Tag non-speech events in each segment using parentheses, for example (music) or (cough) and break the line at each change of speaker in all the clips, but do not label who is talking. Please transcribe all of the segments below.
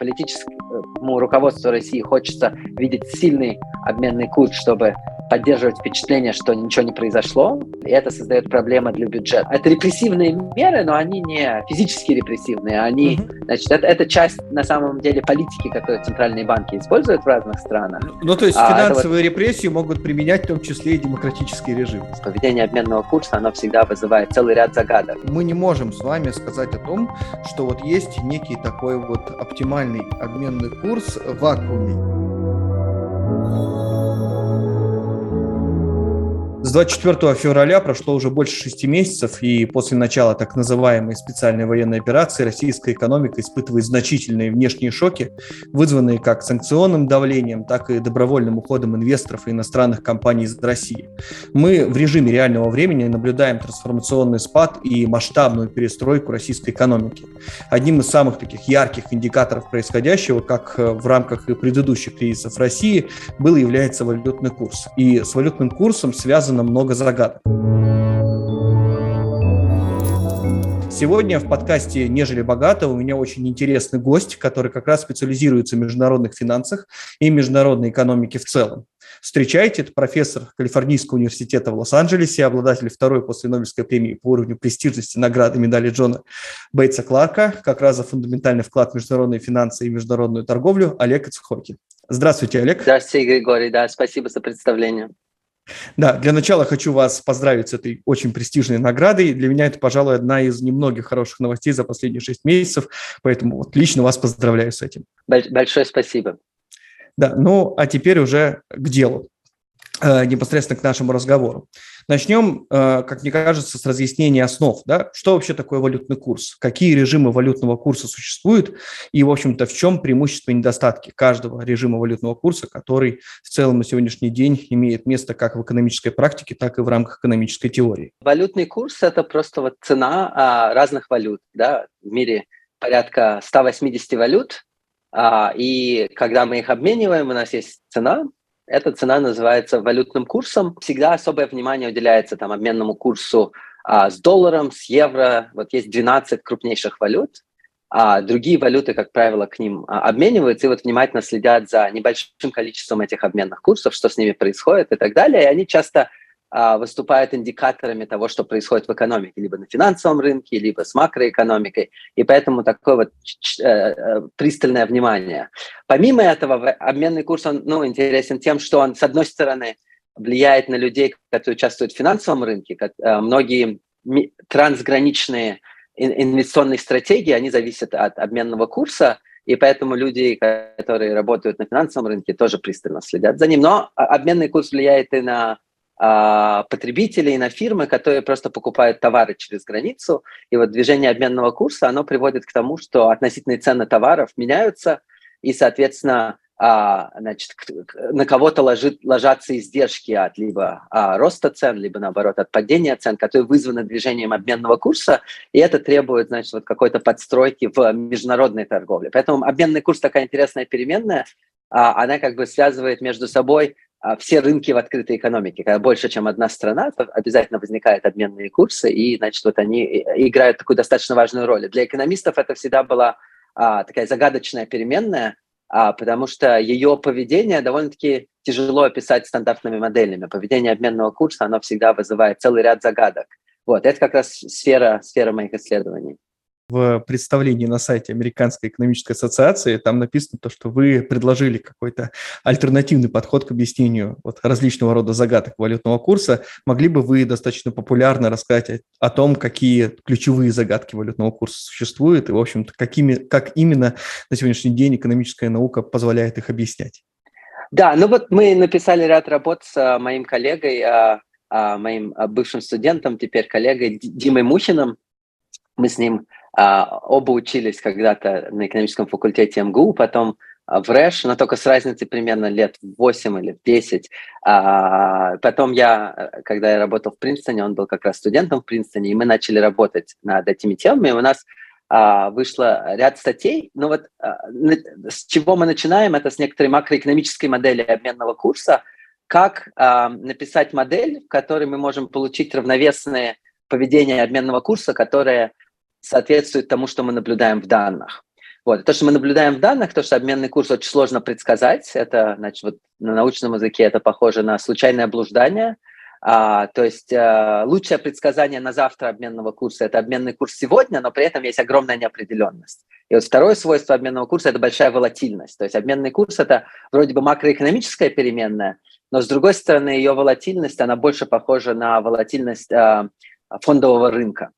политическому руководству России хочется видеть сильный обменный курс, чтобы поддерживать впечатление, что ничего не произошло, и это создает проблемы для бюджета. Это репрессивные меры, но они не физически репрессивные, они, mm-hmm. значит, это, это часть на самом деле политики, которую центральные банки используют в разных странах.
Ну, то есть а финансовые вот... репрессии могут применять в том числе и демократические режимы.
Поведение обменного курса, оно всегда вызывает целый ряд загадок.
Мы не можем с вами сказать о том, что вот есть некий такой вот оптимальный обменный курс в вакууме. С 24 февраля прошло уже больше шести месяцев, и после начала так называемой специальной военной операции российская экономика испытывает значительные внешние шоки, вызванные как санкционным давлением, так и добровольным уходом инвесторов и иностранных компаний из России. Мы в режиме реального времени наблюдаем трансформационный спад и масштабную перестройку российской экономики. Одним из самых таких ярких индикаторов происходящего, как в рамках предыдущих кризисов России, был является валютный курс. И с валютным курсом связан связано много загадок. Сегодня в подкасте «Нежели богато» у меня очень интересный гость, который как раз специализируется в международных финансах и международной экономике в целом. Встречайте, это профессор Калифорнийского университета в Лос-Анджелесе, обладатель второй после Нобелевской премии по уровню престижности награды медали Джона Бейтса Кларка, как раз за фундаментальный вклад в международные финансы и международную торговлю Олег Ицхоки. Здравствуйте, Олег.
Здравствуйте, Григорий. Да, спасибо за представление.
Да, для начала хочу вас поздравить с этой очень престижной наградой. Для меня это, пожалуй, одна из немногих хороших новостей за последние шесть месяцев, поэтому вот лично вас поздравляю с этим.
Большое спасибо.
Да, ну а теперь уже к делу. Э, непосредственно к нашему разговору. Начнем, э, как мне кажется, с разъяснения основ. Да? Что вообще такое валютный курс? Какие режимы валютного курса существуют? И, в общем-то, в чем преимущества и недостатки каждого режима валютного курса, который в целом на сегодняшний день имеет место как в экономической практике, так и в рамках экономической теории?
Валютный курс – это просто вот цена а, разных валют. Да? В мире порядка 180 валют, а, и когда мы их обмениваем, у нас есть цена, эта цена называется валютным курсом. Всегда особое внимание уделяется там обменному курсу а, с долларом, с евро. Вот есть 12 крупнейших валют, а другие валюты, как правило, к ним а, обмениваются и вот внимательно следят за небольшим количеством этих обменных курсов, что с ними происходит и так далее. И они часто выступают индикаторами того, что происходит в экономике, либо на финансовом рынке, либо с макроэкономикой, и поэтому такое вот э, э, пристальное внимание. Помимо этого, обменный курс, он ну, интересен тем, что он, с одной стороны, влияет на людей, которые участвуют в финансовом рынке. Э, многие трансграничные инвестиционные стратегии, они зависят от обменного курса, и поэтому люди, которые работают на финансовом рынке, тоже пристально следят за ним. Но обменный курс влияет и на а, потребителей, на фирмы, которые просто покупают товары через границу. И вот движение обменного курса, оно приводит к тому, что относительные цены товаров меняются, и, соответственно, а, значит, на кого-то ложит, ложатся издержки от либо а, роста цен, либо, наоборот, от падения цен, которые вызваны движением обменного курса, и это требует, значит, вот какой-то подстройки в международной торговле. Поэтому обменный курс такая интересная переменная, она как бы связывает между собой а, все рынки в открытой экономике. Когда больше, чем одна страна, то обязательно возникают обменные курсы, и, значит, вот они играют такую достаточно важную роль. Для экономистов это всегда была а, такая загадочная переменная, а, потому что ее поведение довольно-таки тяжело описать стандартными моделями. Поведение обменного курса, оно всегда вызывает целый ряд загадок. Вот, это как раз сфера, сфера моих исследований
в представлении на сайте Американской экономической ассоциации, там написано то, что вы предложили какой-то альтернативный подход к объяснению вот различного рода загадок валютного курса. Могли бы вы достаточно популярно рассказать о, о том, какие ключевые загадки валютного курса существуют и, в общем-то, какими, как именно на сегодняшний день экономическая наука позволяет их объяснять?
Да, ну вот мы написали ряд работ с а, моим коллегой, а, а, моим бывшим студентом, теперь коллегой Димой Мухиным. Мы с ним оба учились когда-то на экономическом факультете МГУ, потом в РЭШ, но только с разницей примерно лет 8 или 10. А, потом я, когда я работал в Принстоне, он был как раз студентом в Принстоне, и мы начали работать над этими темами. У нас а, вышло ряд статей. Но вот с чего мы начинаем, это с некоторой макроэкономической модели обменного курса, как написать модель, в которой мы можем получить равновесное поведение обменного курса, которое соответствует тому, что мы наблюдаем в данных. Вот. То, что мы наблюдаем в данных, то, что обменный курс очень сложно предсказать, это, значит, вот на научном языке это похоже на случайное блуждание. А, то есть а, лучшее предсказание на завтра обменного курса – это обменный курс сегодня, но при этом есть огромная неопределенность. И вот второе свойство обменного курса – это большая волатильность. То есть обменный курс – это вроде бы макроэкономическая переменная, но с другой стороны ее волатильность, она больше похожа на волатильность а, фондового рынка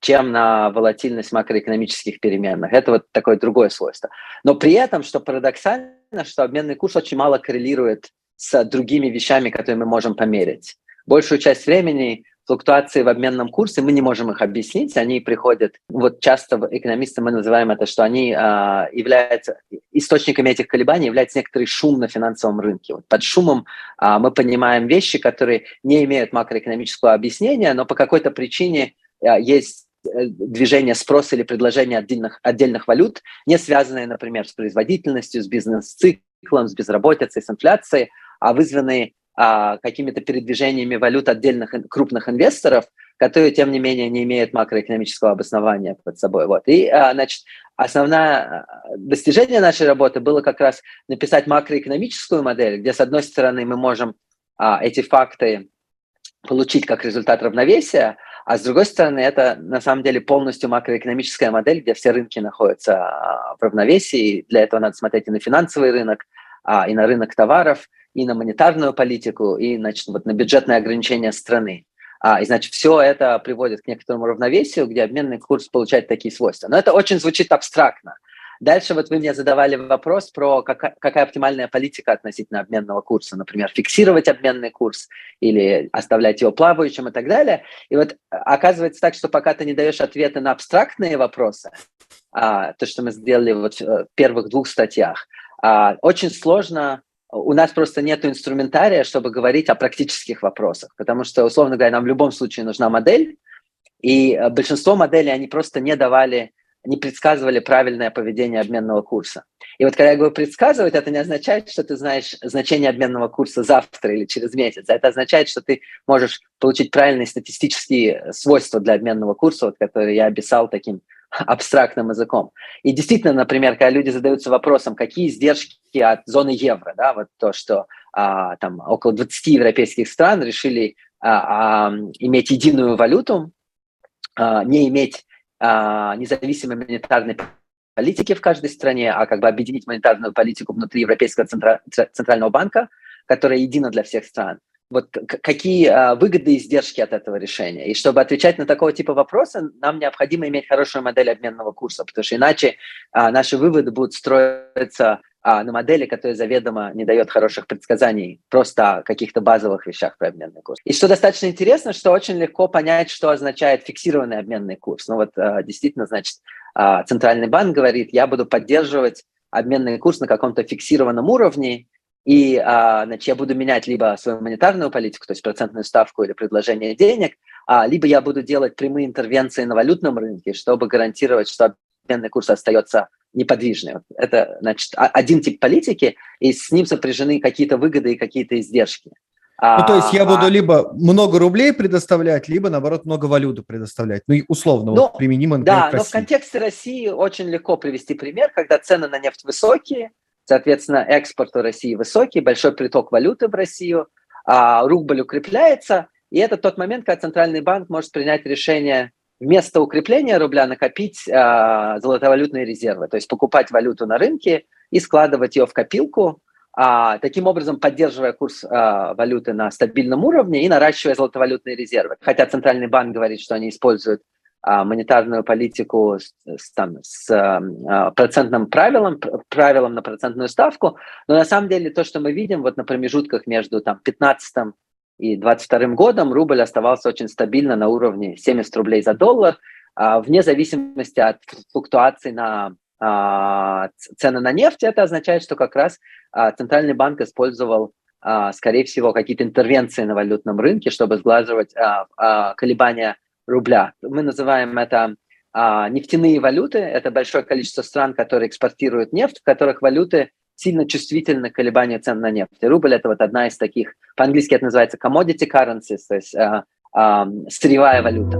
чем на волатильность макроэкономических переменных. Это вот такое другое свойство. Но при этом, что парадоксально, что обменный курс очень мало коррелирует с другими вещами, которые мы можем померить. Большую часть времени флуктуации в обменном курсе, мы не можем их объяснить, они приходят, вот часто экономисты мы называем это, что они а, являются, источниками этих колебаний является некоторый шум на финансовом рынке. Вот под шумом а, мы понимаем вещи, которые не имеют макроэкономического объяснения, но по какой-то причине а, есть Э, движение спроса или предложения отдельных, отдельных валют, не связанные, например, с производительностью, с бизнес-циклом, с безработицей, с инфляцией, а вызванные а, какими-то передвижениями валют отдельных крупных инвесторов, которые, тем не менее, не имеют макроэкономического обоснования под собой. Вот. И, а, значит, основное а, достижение нашей работы было как раз написать макроэкономическую модель, где, с одной стороны, мы можем а, эти факты получить как результат равновесия, а с другой стороны, это на самом деле полностью макроэкономическая модель, где все рынки находятся а, в равновесии. Для этого надо смотреть и на финансовый рынок, а, и на рынок товаров, и на монетарную политику, и значит, вот на бюджетные ограничения страны. А, и значит, все это приводит к некоторому равновесию, где обменный курс получает такие свойства. Но это очень звучит абстрактно. Дальше вот вы мне задавали вопрос про какая, какая оптимальная политика относительно обменного курса. Например, фиксировать обменный курс или оставлять его плавающим и так далее. И вот оказывается так, что пока ты не даешь ответы на абстрактные вопросы, а, то, что мы сделали вот в первых двух статьях, а, очень сложно у нас просто нет инструментария, чтобы говорить о практических вопросах, потому что, условно говоря, нам в любом случае нужна модель, и большинство моделей, они просто не давали не предсказывали правильное поведение обменного курса. И вот когда я говорю предсказывать, это не означает, что ты знаешь значение обменного курса завтра или через месяц. Это означает, что ты можешь получить правильные статистические свойства для обменного курса, вот, которые я описал таким (laughs) абстрактным языком. И действительно, например, когда люди задаются вопросом, какие издержки от зоны евро, да, вот то, что а, там около 20 европейских стран решили а, а, иметь единую валюту, а, не иметь а, независимой монетарной политики в каждой стране, а как бы объединить монетарную политику внутри Европейского центра, центрального банка, которая едина для всех стран. Вот какие а, выгоды и издержки от этого решения? И чтобы отвечать на такого типа вопросы, нам необходимо иметь хорошую модель обменного курса, потому что иначе а, наши выводы будут строиться а, на модели, которая заведомо не дает хороших предсказаний просто о каких-то базовых вещах про обменный курс. И что достаточно интересно, что очень легко понять, что означает фиксированный обменный курс. Ну вот а, действительно, значит, а, Центральный банк говорит, я буду поддерживать обменный курс на каком-то фиксированном уровне, и а, значит, я буду менять либо свою монетарную политику, то есть процентную ставку или предложение денег, а, либо я буду делать прямые интервенции на валютном рынке, чтобы гарантировать, что обменный курс остается неподвижный. Это, значит, один тип политики, и с ним сопряжены какие-то выгоды и какие-то издержки.
Ну, то есть я буду а, либо много рублей предоставлять, либо, наоборот, много валюты предоставлять. Ну, и условно,
ну,
вот, применимо,
например, Да, но в контексте России очень легко привести пример, когда цены на нефть высокие, соответственно, экспорт в России высокий, большой приток валюты в Россию, а рубль укрепляется, и это тот момент, когда Центральный банк может принять решение вместо укрепления рубля накопить э, золотовалютные резервы, то есть покупать валюту на рынке и складывать ее в копилку, а, таким образом поддерживая курс а, валюты на стабильном уровне и наращивая золотовалютные резервы. Хотя Центральный банк говорит, что они используют монетарную политику с, с, там, с а, процентным правилом, правилом на процентную ставку, но на самом деле то, что мы видим вот на промежутках между там, 15 и 22 годом рубль оставался очень стабильно на уровне 70 рублей за доллар, а, вне зависимости от флуктуаций на а, цены на нефть. Это означает, что как раз а, Центральный банк использовал, скорее всего, какие-то интервенции на валютном рынке, чтобы сглаживать колебания рубля. Мы называем это нефтяные валюты. Это большое количество стран, которые экспортируют нефть, в которых валюты сильно чувствительны к колебанию цен на нефть. И рубль – это вот одна из таких, по-английски это называется commodity currencies, то есть э, э, сырьевая валюта.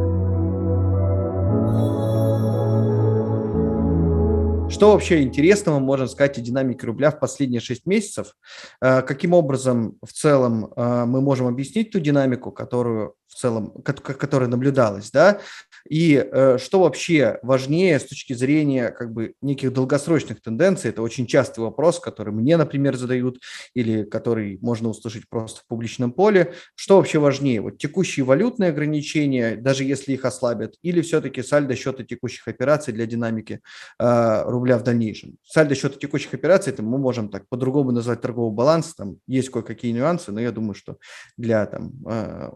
Что вообще интересного можно сказать о динамике рубля в последние 6 месяцев? Э, каким образом в целом э, мы можем объяснить ту динамику, которую в целом, которая наблюдалась, да? И э, что вообще важнее с точки зрения как бы неких долгосрочных тенденций? Это очень частый вопрос, который мне, например, задают или который можно услышать просто в публичном поле. Что вообще важнее? Вот текущие валютные ограничения, даже если их ослабят, или все-таки сальдо счета текущих операций для динамики э, рубля в дальнейшем? Сальдо счета текущих операций, это мы можем так по-другому назвать торговый баланс, там есть кое-какие нюансы, но я думаю, что для там, э,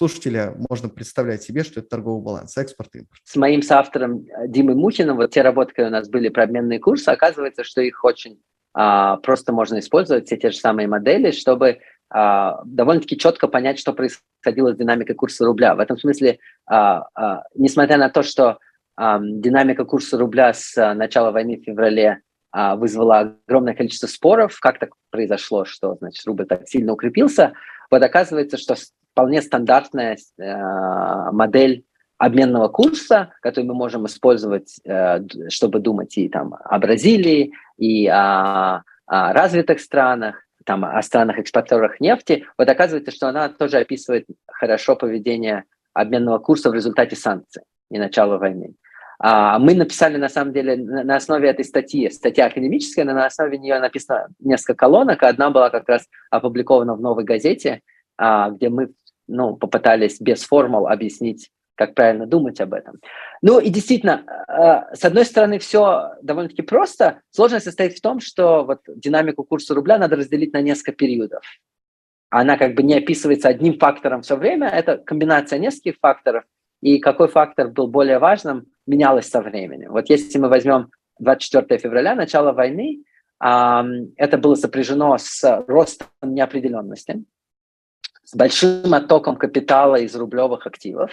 слушателя можно представлять себе, что это торговый баланс экспорт-импорт.
С моим соавтором э, Димой Мухиным, вот те работы, которые у нас были про обменные курсы, оказывается, что их очень а, просто можно использовать, все те же самые модели, чтобы а, довольно-таки четко понять, что происходило с динамикой курса рубля. В этом смысле, а, а, несмотря на то, что а, динамика курса рубля с а, начала войны в феврале а, вызвала огромное количество споров, как так произошло, что значит рубль так сильно укрепился, вот оказывается, что вполне стандартная э, модель обменного курса, который мы можем использовать, э, чтобы думать и там о Бразилии, и о, о развитых странах, там, о странах-экспортерах нефти, вот оказывается, что она тоже описывает хорошо поведение обменного курса в результате санкций и начала войны. А, мы написали, на самом деле, на основе этой статьи, статья академическая, но на основе нее написано несколько колонок, одна была как раз опубликована в «Новой газете», а, где мы ну, попытались без формул объяснить как правильно думать об этом. Ну и действительно, э, с одной стороны, все довольно-таки просто. Сложность состоит в том, что вот динамику курса рубля надо разделить на несколько периодов. Она как бы не описывается одним фактором все время, это комбинация нескольких факторов, и какой фактор был более важным, менялось со временем. Вот если мы возьмем 24 февраля, начало войны, это было сопряжено с ростом неопределенности, с большим оттоком капитала из рублевых активов,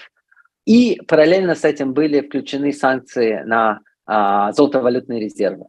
и параллельно с этим были включены санкции на а, золотовалютные резервы.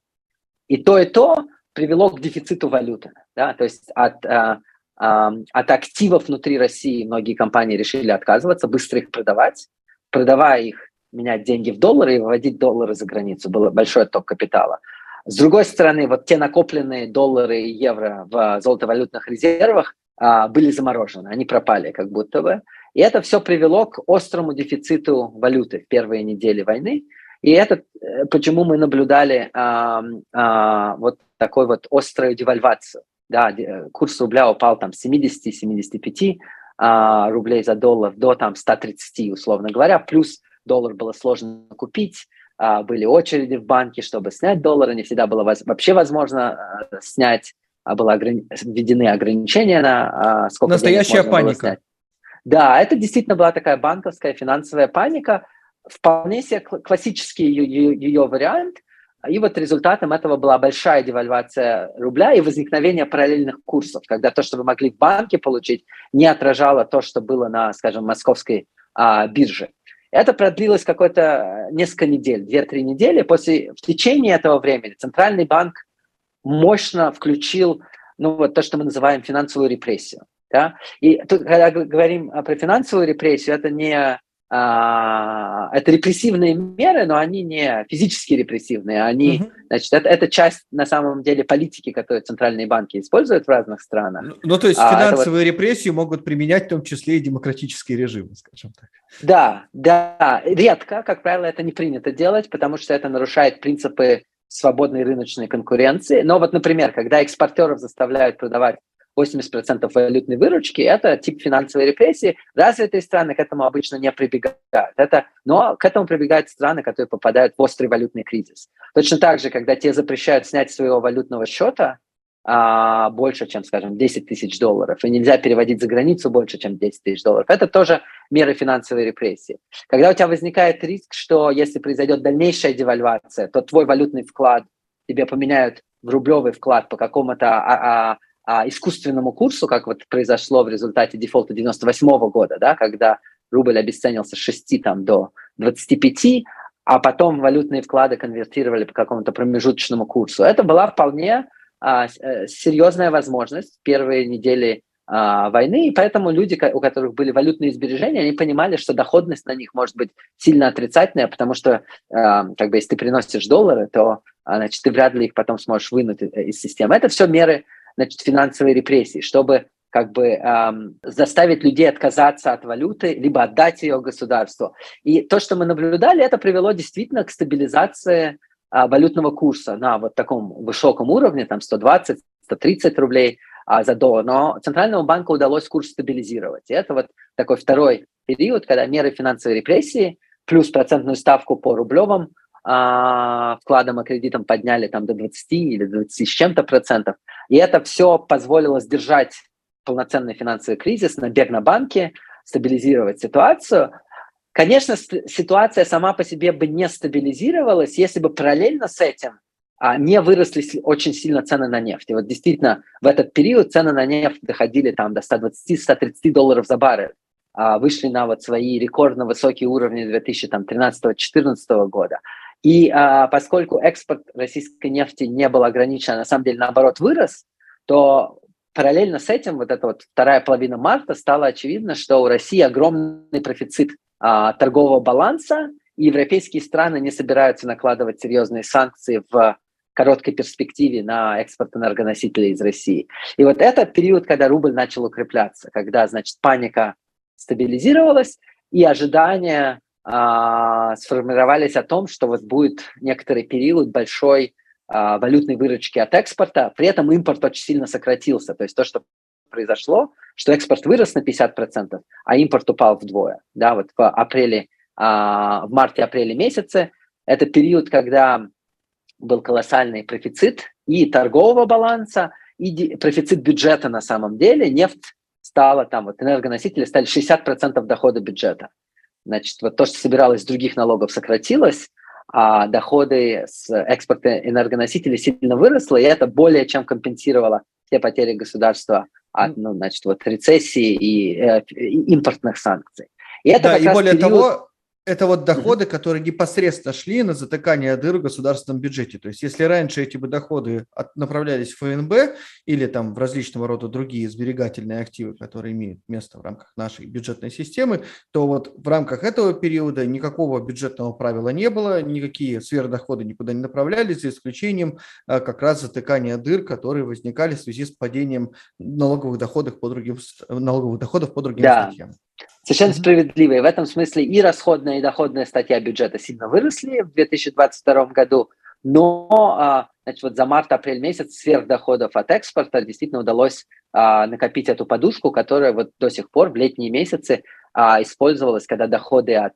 И то, и то привело к дефициту валюты. Да? То есть от, а, а, от активов внутри России многие компании решили отказываться, быстро их продавать, продавая их, менять деньги в доллары и выводить доллары за границу. Был большой отток капитала. С другой стороны, вот те накопленные доллары и евро в золотовалютных резервах были заморожены, они пропали как будто бы. И это все привело к острому дефициту валюты в первые недели войны. И это э, почему мы наблюдали а, а, вот такой вот острую девальвацию. Да, курс рубля упал там с 70-75 а, рублей за доллар до там 130, условно говоря. Плюс доллар было сложно купить, а, были очереди в банке, чтобы снять доллары, не всегда было воз... вообще возможно а, снять, а было ограни... введены ограничения на а, сколько
Настоящая паника.
Да, это действительно была такая банковская финансовая паника, вполне себе классический ее, ее вариант. И вот результатом этого была большая девальвация рубля и возникновение параллельных курсов, когда то, что вы могли в банке получить, не отражало то, что было на, скажем, московской а, бирже. Это продлилось какое-то несколько недель, 2-3 недели. После, в течение этого времени Центральный банк мощно включил ну, вот то, что мы называем финансовую репрессию. Да? И тут, когда говорим про финансовую репрессию, это не а, это репрессивные меры, но они не физически репрессивные, они, угу. значит, это, это часть на самом деле политики, которую центральные банки используют в разных странах.
Ну, ну то есть а, финансовые вот... репрессии могут применять в том числе и демократические режимы, скажем так.
Да, да, редко, как правило, это не принято делать, потому что это нарушает принципы свободной рыночной конкуренции. Но вот, например, когда экспортеров заставляют продавать 80% валютной выручки, это тип финансовой репрессии. Развитые страны к этому обычно не прибегают. Это, но к этому прибегают страны, которые попадают в острый валютный кризис. Точно так же, когда те запрещают снять своего валютного счета а, больше, чем, скажем, 10 тысяч долларов, и нельзя переводить за границу больше, чем 10 тысяч долларов, это тоже меры финансовой репрессии. Когда у тебя возникает риск, что если произойдет дальнейшая девальвация, то твой валютный вклад тебе поменяют в рублевый вклад по какому-то а, а, а, искусственному курсу, как вот произошло в результате дефолта 98 -го года, да, когда рубль обесценился с 6 там, до 25, а потом валютные вклады конвертировали по какому-то промежуточному курсу. Это была вполне а, э, серьезная возможность первые недели а, войны, и поэтому люди, у которых были валютные сбережения, они понимали, что доходность на них может быть сильно отрицательная, потому что, а, как бы, если ты приносишь доллары, то, а, значит, ты вряд ли их потом сможешь вынуть из системы. Это все меры, значит, финансовой репрессии, чтобы как бы эм, заставить людей отказаться от валюты, либо отдать ее государству. И то, что мы наблюдали, это привело действительно к стабилизации э, валютного курса на вот таком высоком уровне, там 120-130 рублей а, за доллар, но Центральному банку удалось курс стабилизировать. И это вот такой второй период, когда меры финансовой репрессии плюс процентную ставку по рублевым а, вкладам и кредитам подняли там до 20 или 20 с чем-то процентов. И это все позволило сдержать полноценный финансовый кризис, набег на банки, стабилизировать ситуацию. Конечно, ситуация сама по себе бы не стабилизировалась, если бы параллельно с этим а, не выросли очень сильно цены на нефть. И вот действительно в этот период цены на нефть доходили там до 120-130 долларов за баррель, а, вышли на вот свои рекордно высокие уровни 2013-2014 года. И а, поскольку экспорт российской нефти не был ограничен, а на самом деле наоборот вырос, то параллельно с этим, вот эта вот вторая половина марта, стало очевидно, что у России огромный профицит а, торгового баланса, и европейские страны не собираются накладывать серьезные санкции в короткой перспективе на экспорт энергоносителей из России. И вот это период, когда рубль начал укрепляться, когда, значит, паника стабилизировалась, и ожидания э, сформировались о том, что вот будет некоторый период большой э, валютной выручки от экспорта, при этом импорт очень сильно сократился. То есть то, что произошло, что экспорт вырос на 50%, а импорт упал вдвое. Да, вот в апреле, э, в марте-апреле месяце, это период, когда был колоссальный профицит и торгового баланса, и профицит бюджета на самом деле. Нефть стала там, вот энергоносители стали 60% дохода бюджета. Значит, вот то, что собиралось с других налогов, сократилось, а доходы с экспорта энергоносителей сильно выросло, и это более чем компенсировало все потери государства от, ну, значит, вот рецессии и, э, импортных санкций.
И это да, и более период... того, это вот доходы, которые непосредственно шли на затыкание дыр в государственном бюджете. То есть если раньше эти бы доходы от, направлялись в ФНБ или там в различного рода другие сберегательные активы, которые имеют место в рамках нашей бюджетной системы, то вот в рамках этого периода никакого бюджетного правила не было, никакие сверхдоходы никуда не направлялись, за исключением а, как раз затыкания дыр, которые возникали в связи с падением налоговых доходов по другим, налоговых доходов по другим
да. статьям. Совершенно справедливо. И в этом смысле и расходная, и доходная статья бюджета сильно выросли в 2022 году, но а, значит, вот за март-апрель месяц сверхдоходов от экспорта действительно удалось а, накопить эту подушку, которая вот до сих пор в летние месяцы а, использовалась, когда доходы от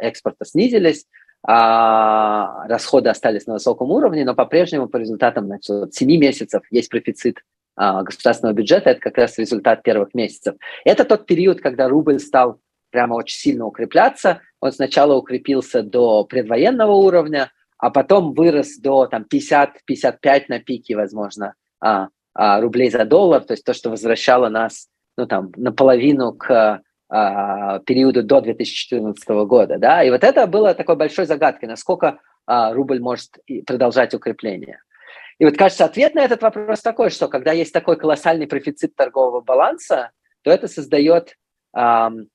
экспорта снизились, расходы остались на высоком уровне, но по-прежнему по результатам значит, 7 месяцев есть профицит государственного бюджета, это как раз результат первых месяцев. Это тот период, когда рубль стал прямо очень сильно укрепляться. Он сначала укрепился до предвоенного уровня, а потом вырос до там, 50-55 на пике, возможно, а, а, рублей за доллар, то есть то, что возвращало нас ну, там, наполовину к а, периоду до 2014 года. Да? И вот это было такой большой загадкой, насколько а, рубль может продолжать укрепление. И вот, кажется, ответ на этот вопрос такой, что когда есть такой колоссальный профицит торгового баланса, то это создает эм,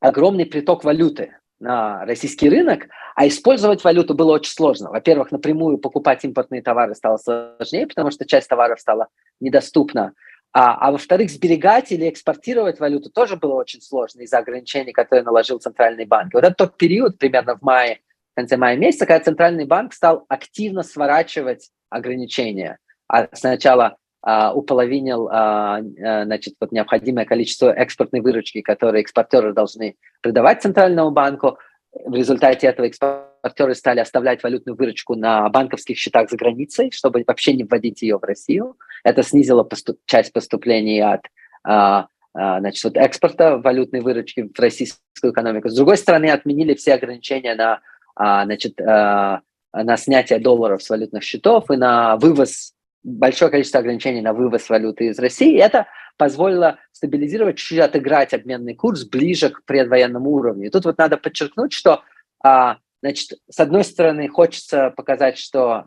огромный приток валюты на российский рынок, а использовать валюту было очень сложно. Во-первых, напрямую покупать импортные товары стало сложнее, потому что часть товаров стала недоступна. А, а во-вторых, сберегать или экспортировать валюту тоже было очень сложно из-за ограничений, которые наложил Центральный банк. Вот это тот период, примерно в мае, в конце мая месяца, когда Центральный банк стал активно сворачивать ограничения. А сначала а, уполовинил а, а, значит, вот необходимое количество экспортной выручки, которые экспортеры должны придавать Центральному банку. В результате этого экспортеры стали оставлять валютную выручку на банковских счетах за границей, чтобы вообще не вводить ее в Россию. Это снизило поступ часть поступлений от а, а, значит, вот экспорта валютной выручки в российскую экономику. С другой стороны, отменили все ограничения на а, значит, а, на снятие долларов с валютных счетов и на вывоз, большое количество ограничений на вывоз валюты из России. И это позволило стабилизировать, чуть-чуть отыграть обменный курс ближе к предвоенному уровню. И тут вот надо подчеркнуть, что а, Значит, с одной стороны, хочется показать, что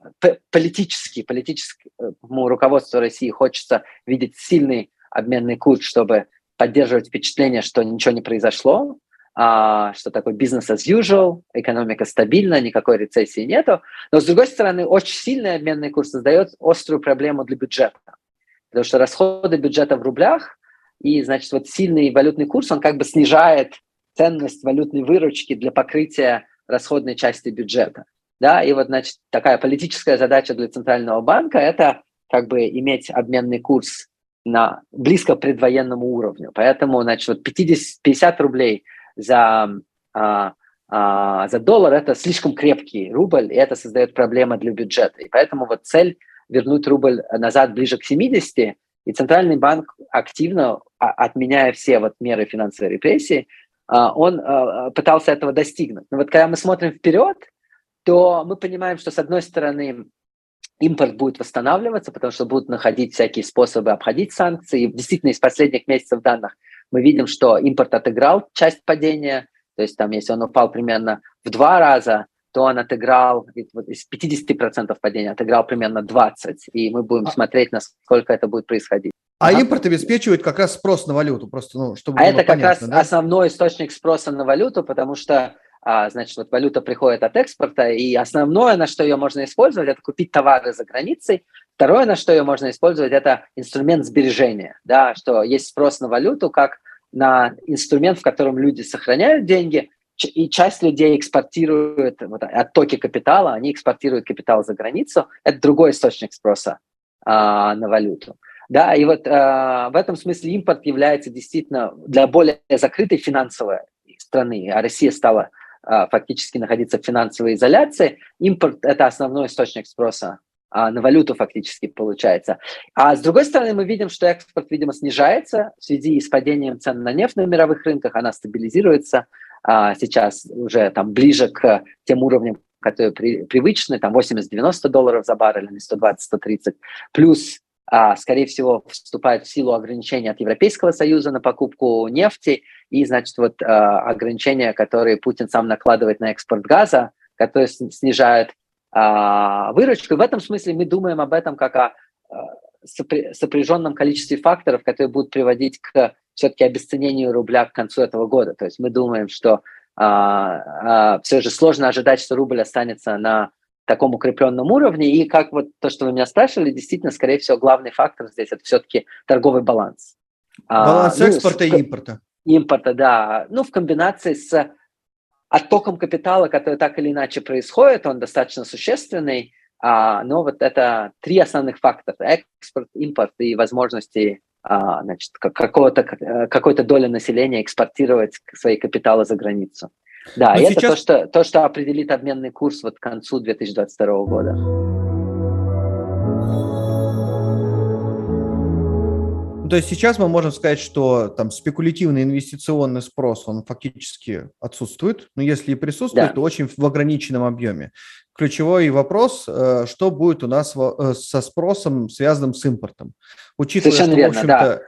политически, политическому руководству России хочется видеть сильный обменный курс, чтобы поддерживать впечатление, что ничего не произошло, что такое бизнес as usual, экономика стабильна, никакой рецессии нету. Но, с другой стороны, очень сильный обменный курс создает острую проблему для бюджета. Потому что расходы бюджета в рублях, и, значит, вот сильный валютный курс, он как бы снижает ценность валютной выручки для покрытия расходной части бюджета. Да, и вот, значит, такая политическая задача для Центрального банка – это как бы иметь обменный курс на близко предвоенному уровню. Поэтому, значит, вот 50, 50 рублей за, а, а, за доллар – это слишком крепкий рубль, и это создает проблемы для бюджета. И поэтому вот цель вернуть рубль назад ближе к 70, и Центральный банк активно, а, отменяя все вот меры финансовой репрессии, а, он а, пытался этого достигнуть. Но вот когда мы смотрим вперед, то мы понимаем, что с одной стороны импорт будет восстанавливаться, потому что будут находить всякие способы обходить санкции. Действительно, из последних месяцев данных мы видим, что импорт отыграл часть падения, то есть там, если он упал примерно в два раза, то он отыграл из 50% падения, отыграл примерно 20%, и мы будем а смотреть, насколько это будет происходить.
А ага. импорт обеспечивает как раз спрос на валюту, просто, ну, чтобы
А это как понятно, раз да? основной источник спроса на валюту, потому что значит, вот валюта приходит от экспорта, и основное, на что ее можно использовать, это купить товары за границей. Второе, на что ее можно использовать, это инструмент сбережения, да, что есть спрос на валюту как на инструмент, в котором люди сохраняют деньги, и часть людей экспортирует вот, оттоки капитала, они экспортируют капитал за границу. Это другой источник спроса а, на валюту. Да, и вот а, в этом смысле импорт является действительно для более закрытой финансовой страны, а Россия стала а, фактически находиться в финансовой изоляции. Импорт – это основной источник спроса а, на валюту фактически получается. А с другой стороны, мы видим, что экспорт, видимо, снижается в связи с падением цен на нефть на мировых рынках, она стабилизируется а, сейчас уже там ближе к тем уровням, которые при, привычны, там 80-90 долларов за баррель, а не 120-130. Плюс а, скорее всего, вступает в силу ограничения от Европейского Союза на покупку нефти и, значит, вот а, ограничения, которые Путин сам накладывает на экспорт газа, которые снижают а, выручку. И в этом смысле мы думаем об этом как о сопряженном количестве факторов, которые будут приводить к все-таки обесценению рубля к концу этого года. То есть мы думаем, что а, а, все же сложно ожидать, что рубль останется на таком укрепленном уровне. И как вот то, что вы меня спрашивали, действительно, скорее всего, главный фактор здесь это все-таки торговый баланс.
А, баланс а, экспорта ну, и импорта.
Импорта, да. Ну, в комбинации с оттоком капитала, который так или иначе происходит, он достаточно существенный. А, но вот это три основных фактора. Экспорт, импорт и возможности а, значит, какого-то, какой-то доли населения экспортировать свои капиталы за границу. Да, Но и сейчас... это то что, то, что определит обменный курс вот к концу 2022 года.
То есть сейчас мы можем сказать, что там спекулятивный инвестиционный спрос, он фактически отсутствует, но если и присутствует, да. то очень в ограниченном объеме. Ключевой вопрос, э, что будет у нас э, со спросом, связанным с импортом. Учитывая, Совершенно что, верно, в общем-то,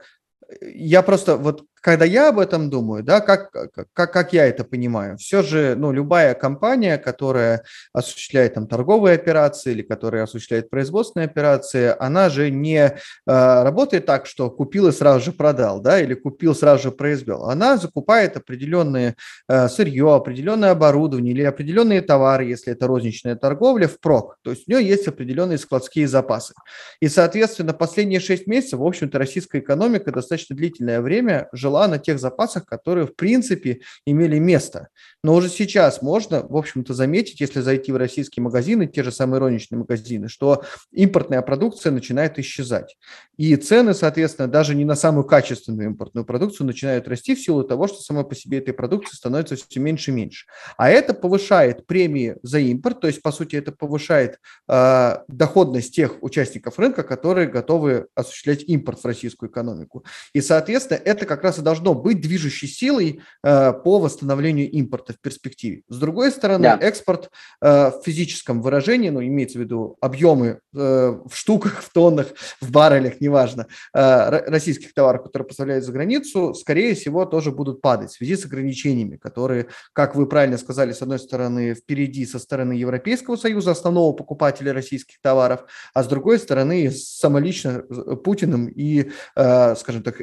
да. я просто вот когда я об этом думаю, да, как, как, как я это понимаю, все же, ну, любая компания, которая осуществляет там торговые операции или которая осуществляет производственные операции, она же не э, работает так, что купил и сразу же продал, да, или купил сразу же произвел. Она закупает определенные э, сырье, определенное оборудование или определенные товары, если это розничная торговля, впрок. То есть у нее есть определенные складские запасы. И, соответственно, последние 6 месяцев, в общем-то, российская экономика достаточно длительное время жила жила на тех запасах, которые, в принципе, имели место. Но уже сейчас можно, в общем-то, заметить, если зайти в российские магазины, те же самые роничные магазины, что импортная продукция начинает исчезать. И цены, соответственно, даже не на самую качественную импортную продукцию начинают расти в силу того, что сама по себе этой продукции становится все меньше и меньше. А это повышает премии за импорт, то есть, по сути, это повышает э, доходность тех участников рынка, которые готовы осуществлять импорт в российскую экономику. И, соответственно, это как раз и должно быть движущей силой э, по восстановлению импорта в перспективе. С другой стороны, да. экспорт э, в физическом выражении, ну, имеется в виду объемы э, в штуках, (laughs) в тоннах, в баррелях, неважно, российских товаров, которые поставляют за границу, скорее всего, тоже будут падать в связи с ограничениями, которые, как вы правильно сказали, с одной стороны, впереди со стороны Европейского Союза, основного покупателя российских товаров, а с другой стороны, самолично Путиным и, скажем так,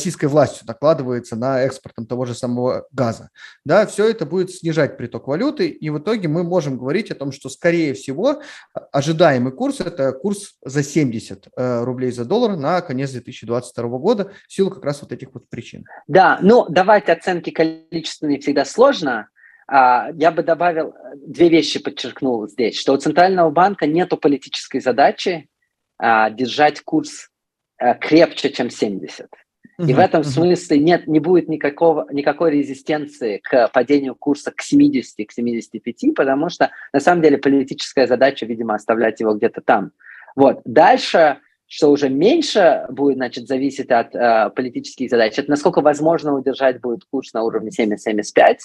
российской властью накладывается на экспортом того же самого газа. Да, все это будет снижать приток валюты, и в итоге мы можем говорить о том, что, скорее всего, ожидаемый курс – это курс за 70 э, рублей за доллар на конец 2022 года в силу как раз вот этих вот причин.
Да, ну давать оценки количественные всегда сложно. А, я бы добавил, две вещи подчеркнул здесь, что у Центрального банка нет политической задачи а, держать курс э, крепче, чем 70. И в этом смысле нет, не будет никакого, никакой резистенции к падению курса к 70, к 75, потому что на самом деле политическая задача, видимо, оставлять его где-то там. Вот. Дальше, что уже меньше будет, значит, зависит от э, политических задач, это насколько возможно удержать будет курс на уровне 7,75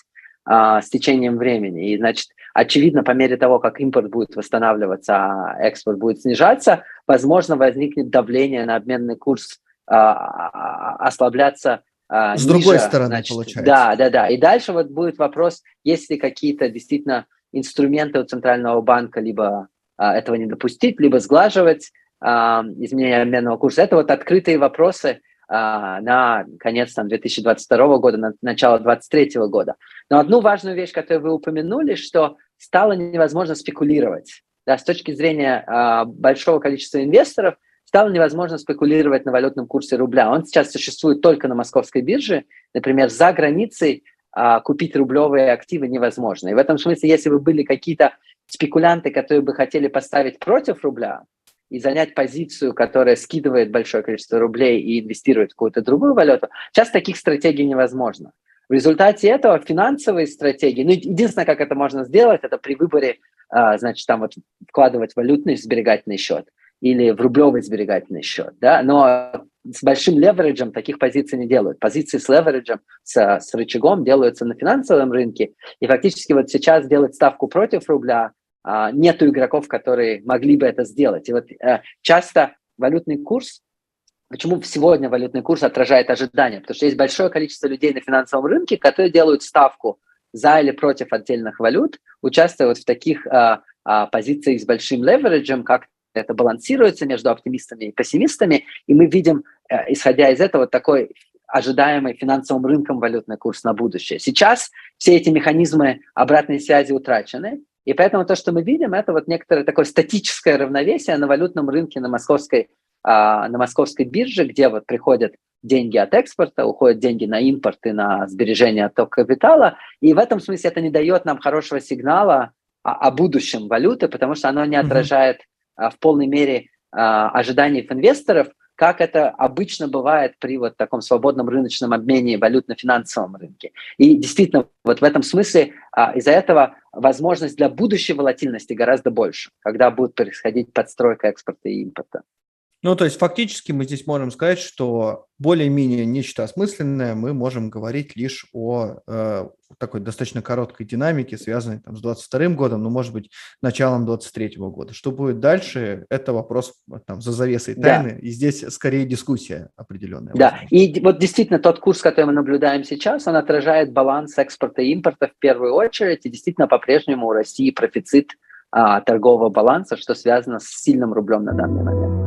э, с течением времени. И, значит, очевидно, по мере того, как импорт будет восстанавливаться, а экспорт будет снижаться, возможно, возникнет давление на обменный курс а, ослабляться
а, С ниже, другой стороны, значит, получается.
Да, да, да. И дальше вот будет вопрос, есть ли какие-то действительно инструменты у Центрального банка либо а, этого не допустить, либо сглаживать а, изменение обменного курса. Это вот открытые вопросы а, на конец там, 2022 года, на начало 2023 года. Но одну важную вещь, которую вы упомянули, что стало невозможно спекулировать. Да, с точки зрения а, большого количества инвесторов, стало невозможно спекулировать на валютном курсе рубля. Он сейчас существует только на московской бирже. Например, за границей а, купить рублевые активы невозможно. И в этом смысле, если бы были какие-то спекулянты, которые бы хотели поставить против рубля и занять позицию, которая скидывает большое количество рублей и инвестирует в какую-то другую валюту, сейчас таких стратегий невозможно. В результате этого финансовые стратегии, ну, единственное, как это можно сделать, это при выборе, а, значит, там вот вкладывать валютный сберегательный счет – или в рублевый сберегательный счет, да, но с большим левериджем таких позиций не делают. Позиции с левериджем, с, с рычагом делаются на финансовом рынке, и фактически вот сейчас делать ставку против рубля а, нету игроков, которые могли бы это сделать. И вот а, часто валютный курс, почему сегодня валютный курс отражает ожидания? Потому что есть большое количество людей на финансовом рынке, которые делают ставку за или против отдельных валют, участвуя вот в таких а, а, позициях с большим левериджем, как это балансируется между оптимистами и пессимистами, и мы видим, э, исходя из этого, такой ожидаемый финансовым рынком валютный курс на будущее. Сейчас все эти механизмы обратной связи утрачены, и поэтому то, что мы видим, это вот некоторое такое статическое равновесие на валютном рынке на московской, а, на московской бирже, где вот приходят деньги от экспорта, уходят деньги на импорт и на сбережение отток капитала. И в этом смысле это не дает нам хорошего сигнала о, о будущем валюты, потому что оно не отражает а, в полной мере а, ожиданий инвесторов, как это обычно бывает при вот таком свободном рыночном обмене валют на финансовом рынке. И действительно, вот в этом смысле а, из-за этого возможность для будущей волатильности гораздо больше, когда будет происходить подстройка экспорта и импорта.
Ну, то есть фактически мы здесь можем сказать, что более-менее нечто осмысленное мы можем говорить лишь о э, такой достаточно короткой динамике, связанной там, с 22 годом, ну, может быть, началом 23 года. Что будет дальше, это вопрос там, за завесой тайны, да. и здесь скорее дискуссия определенная.
Да, и вот действительно тот курс, который мы наблюдаем сейчас, он отражает баланс экспорта и импорта в первую очередь, и действительно по-прежнему у России профицит а, торгового баланса, что связано с сильным рублем на данный момент.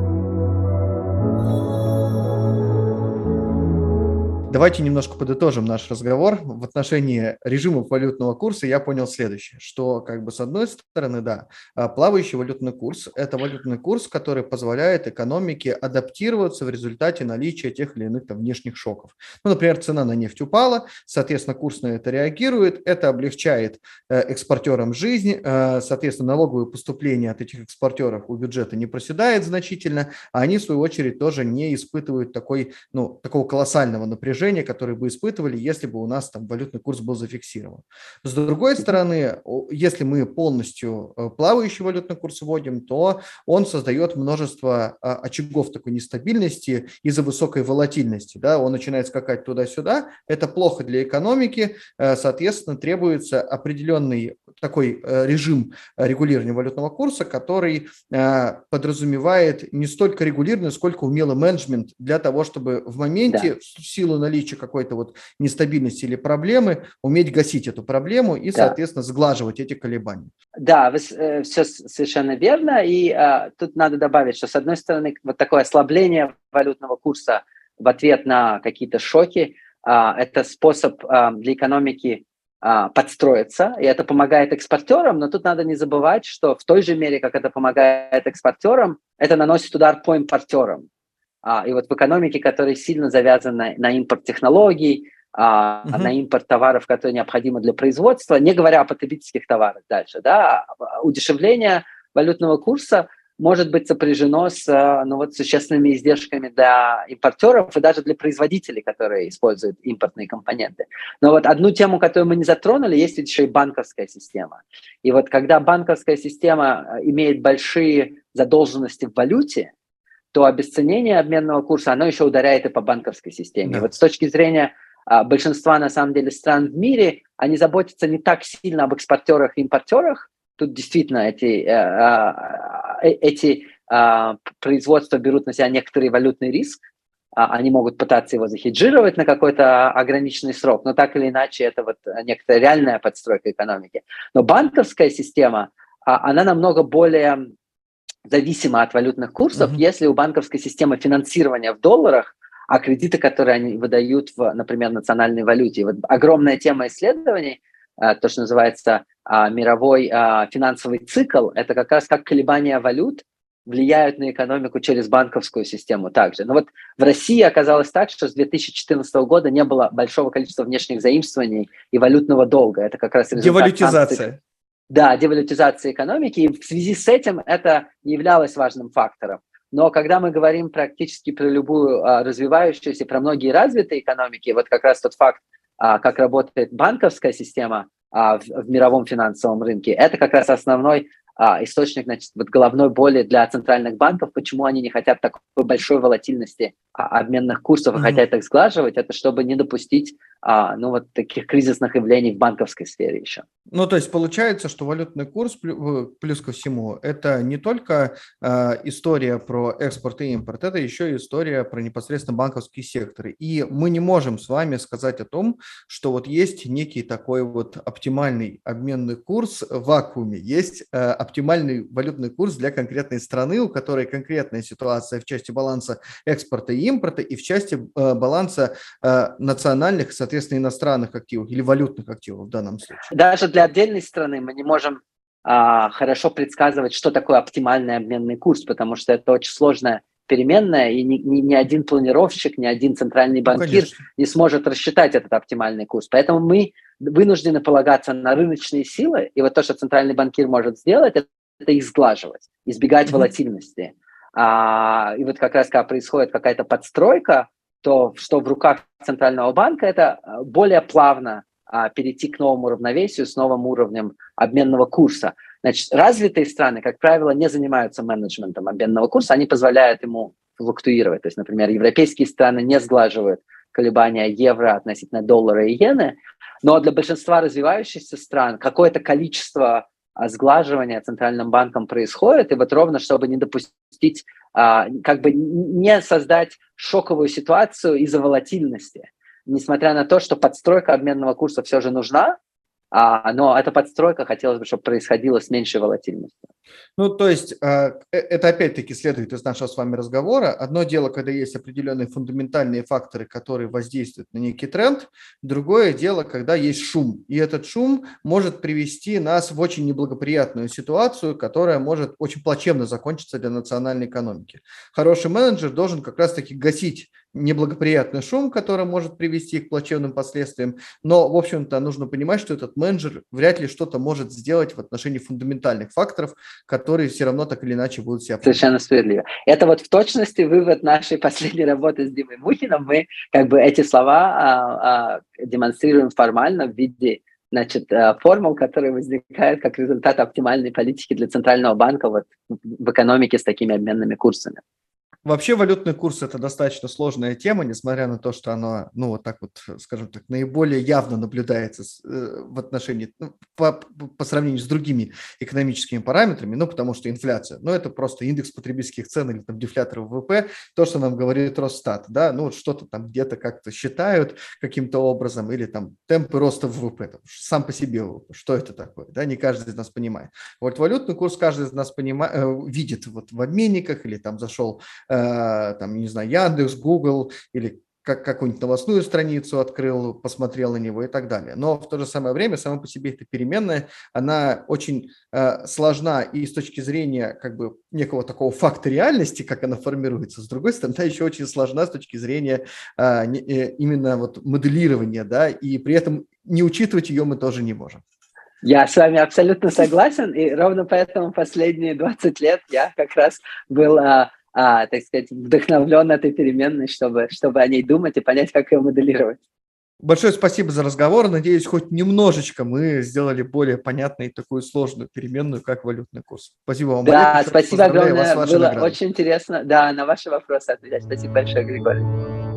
Давайте немножко подытожим наш разговор. В отношении режимов валютного курса я понял следующее, что как бы с одной стороны, да, а, плавающий валютный курс – это валютный курс, который позволяет экономике адаптироваться в результате наличия тех или иных там, внешних шоков. Ну, например, цена на нефть упала, соответственно, курс на это реагирует, это облегчает э, экспортерам жизнь, э, соответственно, налоговые поступления от этих экспортеров у бюджета не проседает значительно, а они, в свою очередь, тоже не испытывают такой, ну, такого колоссального напряжения напряжение, которое бы испытывали, если бы у нас там валютный курс был зафиксирован. С другой стороны, если мы полностью э, плавающий валютный курс вводим, то он создает множество а, очагов такой нестабильности из-за высокой волатильности. Да? Он начинает скакать туда-сюда. Это плохо для экономики. Э, соответственно, требуется определенный такой э, режим регулирования валютного курса, который э, подразумевает не столько регулирование, сколько умелый менеджмент для того, чтобы в моменте, да. в силу наличия какой-то вот нестабильности или проблемы, уметь гасить эту проблему и, да. соответственно, сглаживать эти колебания.
Да, вы, э, все совершенно верно. И э, тут надо добавить, что, с одной стороны, вот такое ослабление валютного курса в ответ на какие-то шоки э, – это способ э, для экономики подстроиться, и это помогает экспортерам, но тут надо не забывать, что в той же мере, как это помогает экспортерам, это наносит удар по импортерам. А, и вот в экономике, которая сильно завязана на импорт технологий, а, uh-huh. на импорт товаров, которые необходимы для производства, не говоря о потребительских товарах дальше, да, удешевление валютного курса может быть сопряжено с э, ну, вот, существенными издержками для импортеров и даже для производителей, которые используют импортные компоненты. Но вот одну тему, которую мы не затронули, есть еще и банковская система. И вот когда банковская система э, имеет большие задолженности в валюте, то обесценение обменного курса, оно еще ударяет и по банковской системе. Да. вот с точки зрения а, большинства, на самом деле, стран в мире, они заботятся не так сильно об экспортерах и импортерах, тут действительно эти, э, а, э, эти а, производства берут на себя некоторый валютный риск, а, они могут пытаться его захеджировать на какой-то ограниченный срок, но так или иначе это вот некоторая реальная подстройка экономики. Но банковская система, она намного более зависима от валютных курсов, mm-hmm. если у банковской системы финансирования в долларах, а кредиты, которые они выдают в, например, национальной валюте. Вот огромная тема исследований – то, что называется а, мировой а, финансовый цикл, это как раз как колебания валют влияют на экономику через банковскую систему также. Но вот в России оказалось так, что с 2014 года не было большого количества внешних заимствований и валютного долга. Это как раз
результат Девалютизация. Санкций.
Да, девалютизация экономики. И в связи с этим это являлось важным фактором. Но когда мы говорим практически про любую а, развивающуюся, про многие развитые экономики, вот как раз тот факт, как работает банковская система а, в, в мировом финансовом рынке, это как раз основной а, источник значит, вот головной боли для центральных банков, почему они не хотят такой большой волатильности а, обменных курсов и mm-hmm. хотят их сглаживать, это чтобы не допустить а, ну, вот таких кризисных явлений в банковской сфере еще.
Ну, то есть получается, что валютный курс плюс ко всему, это не только э, история про экспорт и импорт, это еще и история про непосредственно банковские секторы. И мы не можем с вами сказать о том, что вот есть некий такой вот оптимальный обменный курс в вакууме, есть э, оптимальный валютный курс для конкретной страны, у которой конкретная ситуация в части баланса экспорта и импорта и в части э, баланса э, национальных, соответственно, иностранных активов или валютных активов в данном случае.
Даже для отдельной страны мы не можем а, хорошо предсказывать, что такое оптимальный обменный курс, потому что это очень сложная переменная, и ни, ни, ни один планировщик, ни один центральный ну, банкир ну, не сможет рассчитать этот оптимальный курс. Поэтому мы вынуждены полагаться на рыночные силы, и вот то, что центральный банкир может сделать, это, это их сглаживать, избегать mm-hmm. волатильности. А, и вот как раз когда происходит какая-то подстройка, то что в руках центрального банка, это э, более плавно а, перейти к новому равновесию с новым уровнем обменного курса. Значит, развитые страны, как правило, не занимаются менеджментом обменного курса, они позволяют ему флуктуировать. То есть, например, европейские страны не сглаживают колебания евро относительно доллара и иены, но для большинства развивающихся стран какое-то количество а, сглаживания центральным банком происходит, и вот ровно, чтобы не допустить а, как бы не создать шоковую ситуацию из-за волатильности. Несмотря на то, что подстройка обменного курса все же нужна, а, но эта подстройка хотелось бы, чтобы происходила с меньшей волатильностью.
Ну, то есть а, э, это опять-таки следует из нашего с вами разговора. Одно дело, когда есть определенные фундаментальные факторы, которые воздействуют на некий тренд. Другое дело, когда есть шум. И этот шум может привести нас в очень неблагоприятную ситуацию, которая может очень плачевно закончиться для национальной экономики. Хороший менеджер должен как раз-таки гасить неблагоприятный шум, который может привести к плачевным последствиям. Но, в общем-то, нужно понимать, что этот менеджер вряд ли что-то может сделать в отношении фундаментальных факторов, которые все равно так или иначе будут себя...
Совершенно справедливо. Это вот в точности вывод нашей последней работы с Димой Мухиным. Мы как бы эти слова а, а, демонстрируем формально в виде значит, а, формул, которые возникают как результат оптимальной политики для Центрального банка вот, в экономике с такими обменными курсами.
Вообще валютный курс – это достаточно сложная тема, несмотря на то, что она, ну, вот так вот, скажем так, наиболее явно наблюдается э, в отношении, ну, по, по сравнению с другими экономическими параметрами, ну, потому что инфляция, ну, это просто индекс потребительских цен или там дефлятор ВВП, то, что нам говорит Росстат, да, ну, вот что-то там где-то как-то считают каким-то образом, или там темпы роста ВВП, там, сам по себе ВВП, что это такое, да, не каждый из нас понимает. Вот валютный курс каждый из нас понимает, э, видит вот в обменниках или там зашел там, не знаю, Яндекс, Google или как какую-нибудь новостную страницу открыл, посмотрел на него и так далее. Но в то же самое время сама по себе эта переменная, она очень э, сложна и с точки зрения как бы некого такого факта реальности, как она формируется, с другой стороны, она еще очень сложна с точки зрения э, э, именно вот моделирования, да, и при этом не учитывать ее мы тоже не можем.
Я с вами абсолютно согласен, и ровно поэтому последние 20 лет я как раз был а, а, так сказать, вдохновлен этой переменной, чтобы, чтобы о ней думать и понять, как ее моделировать.
Большое спасибо за разговор. Надеюсь, хоть немножечко мы сделали более понятной такую сложную переменную, как валютный курс. Спасибо вам.
Да, Олег, спасибо огромное. Было очень интересно. Да, на ваши вопросы отвечать. Спасибо большое, Григорий.